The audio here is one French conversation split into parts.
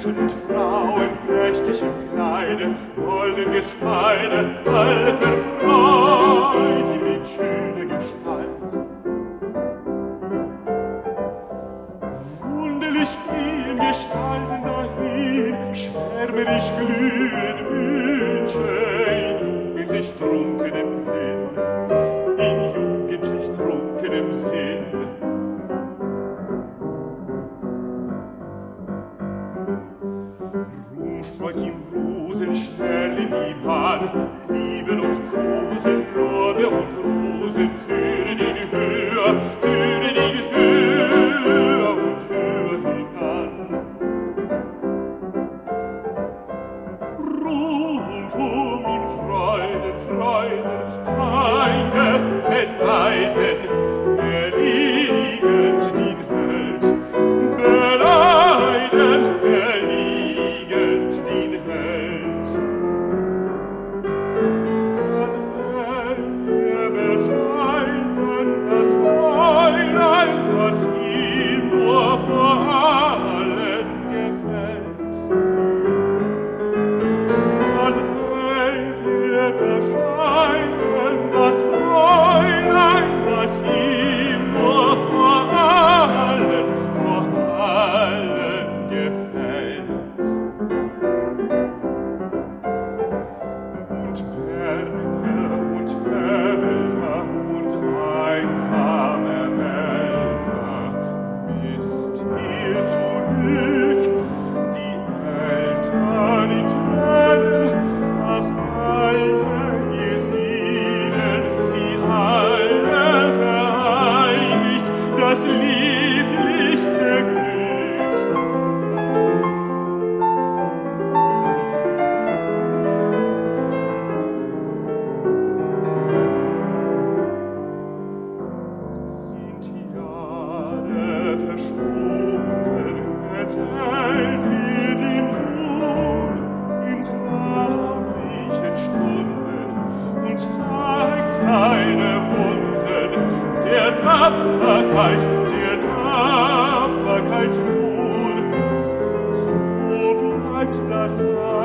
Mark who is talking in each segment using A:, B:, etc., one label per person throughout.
A: Mädchen und Frauen prächtig im Kleide, golden Geschmeide, alles erfreut in die schöne Gestalt. Wunderlich vielen Gestalten dahin, schwärmerisch glühen Wünsche in jugendlich trunkenem man, wie Tapferkeit, der Tapferkeit lohn. So bleibt das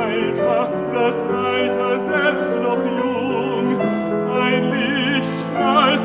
A: Alter, das Alter selbst noch jung, ein Lichtstrahl,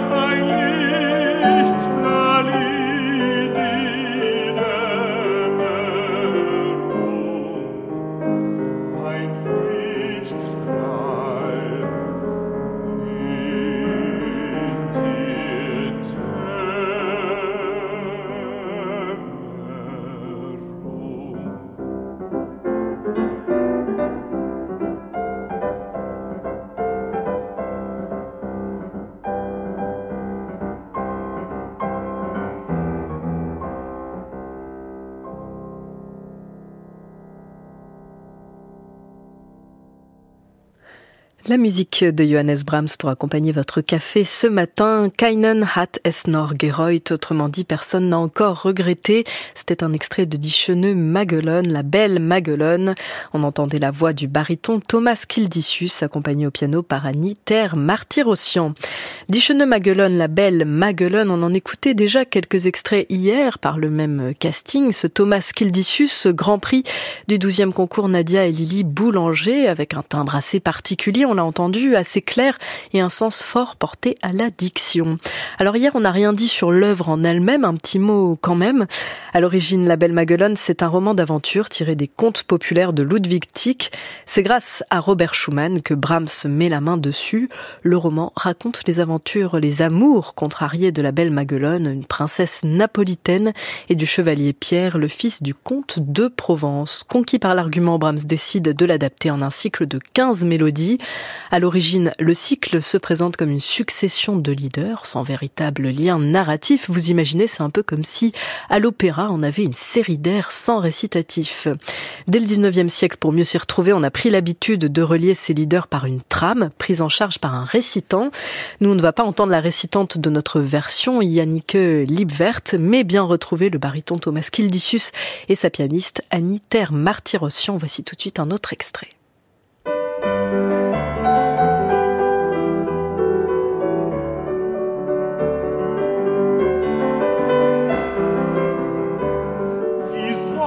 B: La musique de Johannes Brahms pour accompagner votre café ce matin. Keinen hat es noch autrement dit, personne n'a encore regretté. C'était un extrait de Schöne Maguelone, la belle Maguelone. On entendait la voix du baryton Thomas Kildisius, accompagné au piano par Annie Terre Martyrossian. Schöne Maguelone, la belle Maguelone, on en écoutait déjà quelques extraits hier par le même casting. Ce Thomas Kildisius, ce grand prix du 12e concours Nadia et Lily Boulanger, avec un timbre assez particulier, entendu, assez clair et un sens fort porté à la diction. Alors hier, on n'a rien dit sur l'œuvre en elle-même, un petit mot quand même. À l'origine, La Belle Maguelone, c'est un roman d'aventure tiré des contes populaires de Ludwig Tieck. C'est grâce à Robert Schumann que Brahms met la main dessus. Le roman raconte les aventures, les amours contrariés de la Belle Maguelone, une princesse napolitaine, et du chevalier Pierre, le fils du comte de Provence. Conquis par l'argument, Brahms décide de l'adapter en un cycle de 15 mélodies. À l'origine, le cycle se présente comme une succession de leaders sans véritable lien narratif. Vous imaginez, c'est un peu comme si à l'opéra on avait une série d'airs sans récitatif. Dès le 19e siècle, pour mieux s'y retrouver, on a pris l'habitude de relier ces leaders par une trame prise en charge par un récitant. Nous, on ne va pas entendre la récitante de notre version, Yannick Liebwert, mais bien retrouver le baryton Thomas Kildisius et sa pianiste Annie Terre Martyrossian. Voici tout de suite un autre extrait.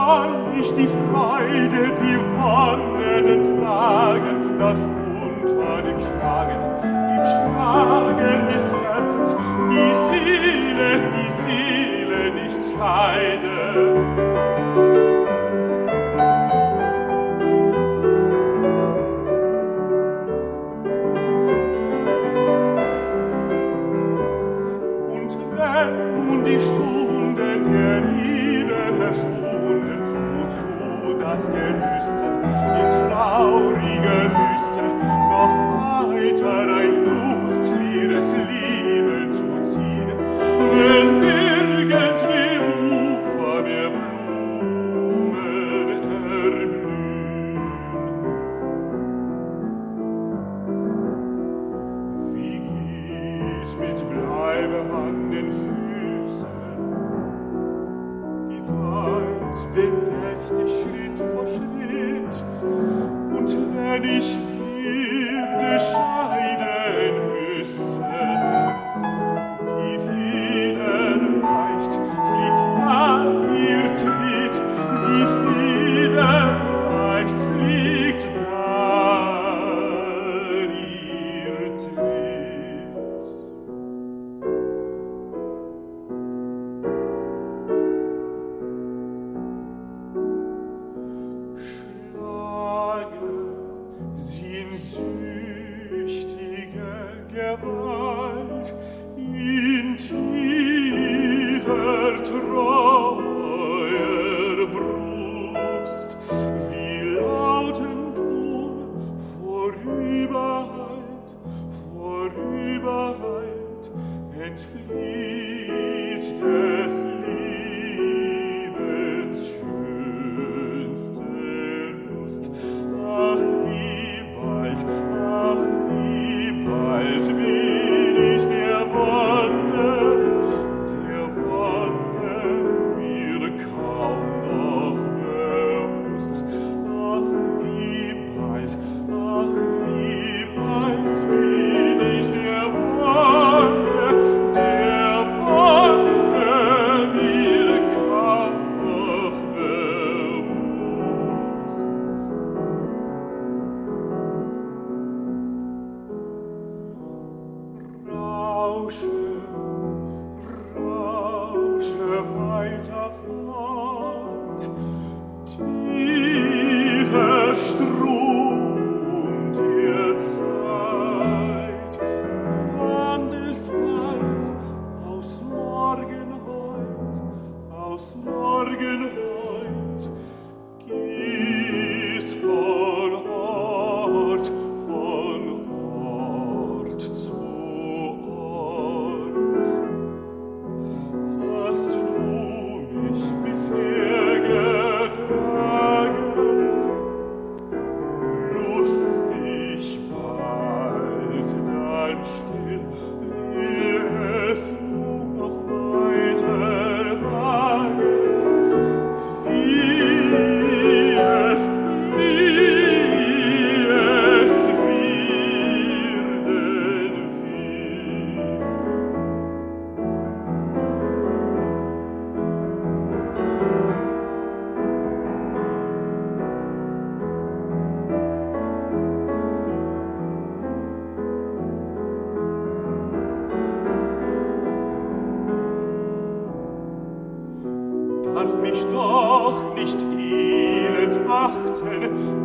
A: Wie nicht die Freude, die Wonne, Tragen, das unter dem Schlagen, dem Schlagen des Herzens, die Seele, die Seele nicht leide. entfliehen.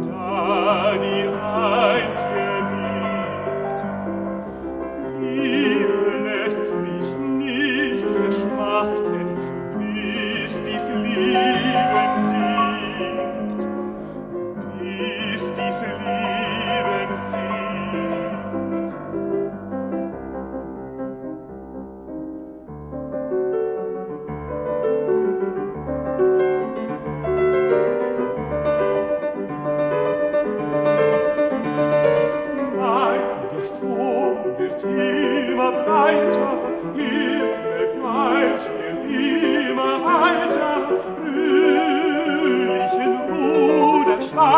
A: da die einzige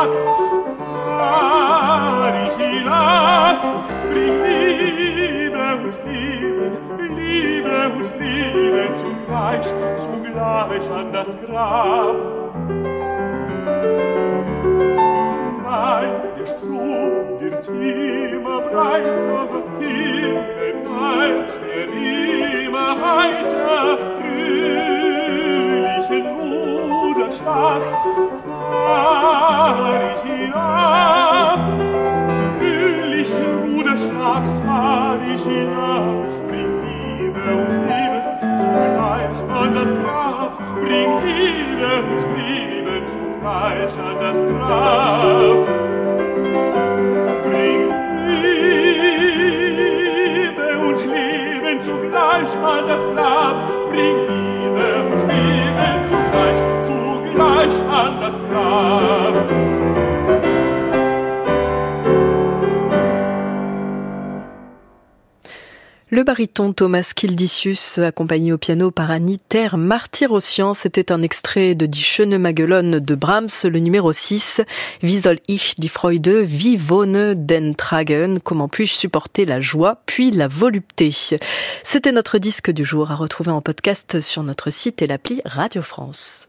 A: lax arichi lax bring liebe und lieben liebe und lieben zugleich zugleich an das grab. Nein der strom wird immer breiter immer breiter zugleich an das Grab.
B: Bring Le baryton Thomas Kildicius, accompagné au piano par Annie Terre Martyrossian, c'était un extrait de Die Schöne de Brahms, le numéro 6, Wie soll ich die Freude, wie wohne den Tragen, comment puis-je supporter la joie, puis la volupté. C'était notre disque du jour à retrouver en podcast sur notre site et l'appli Radio France.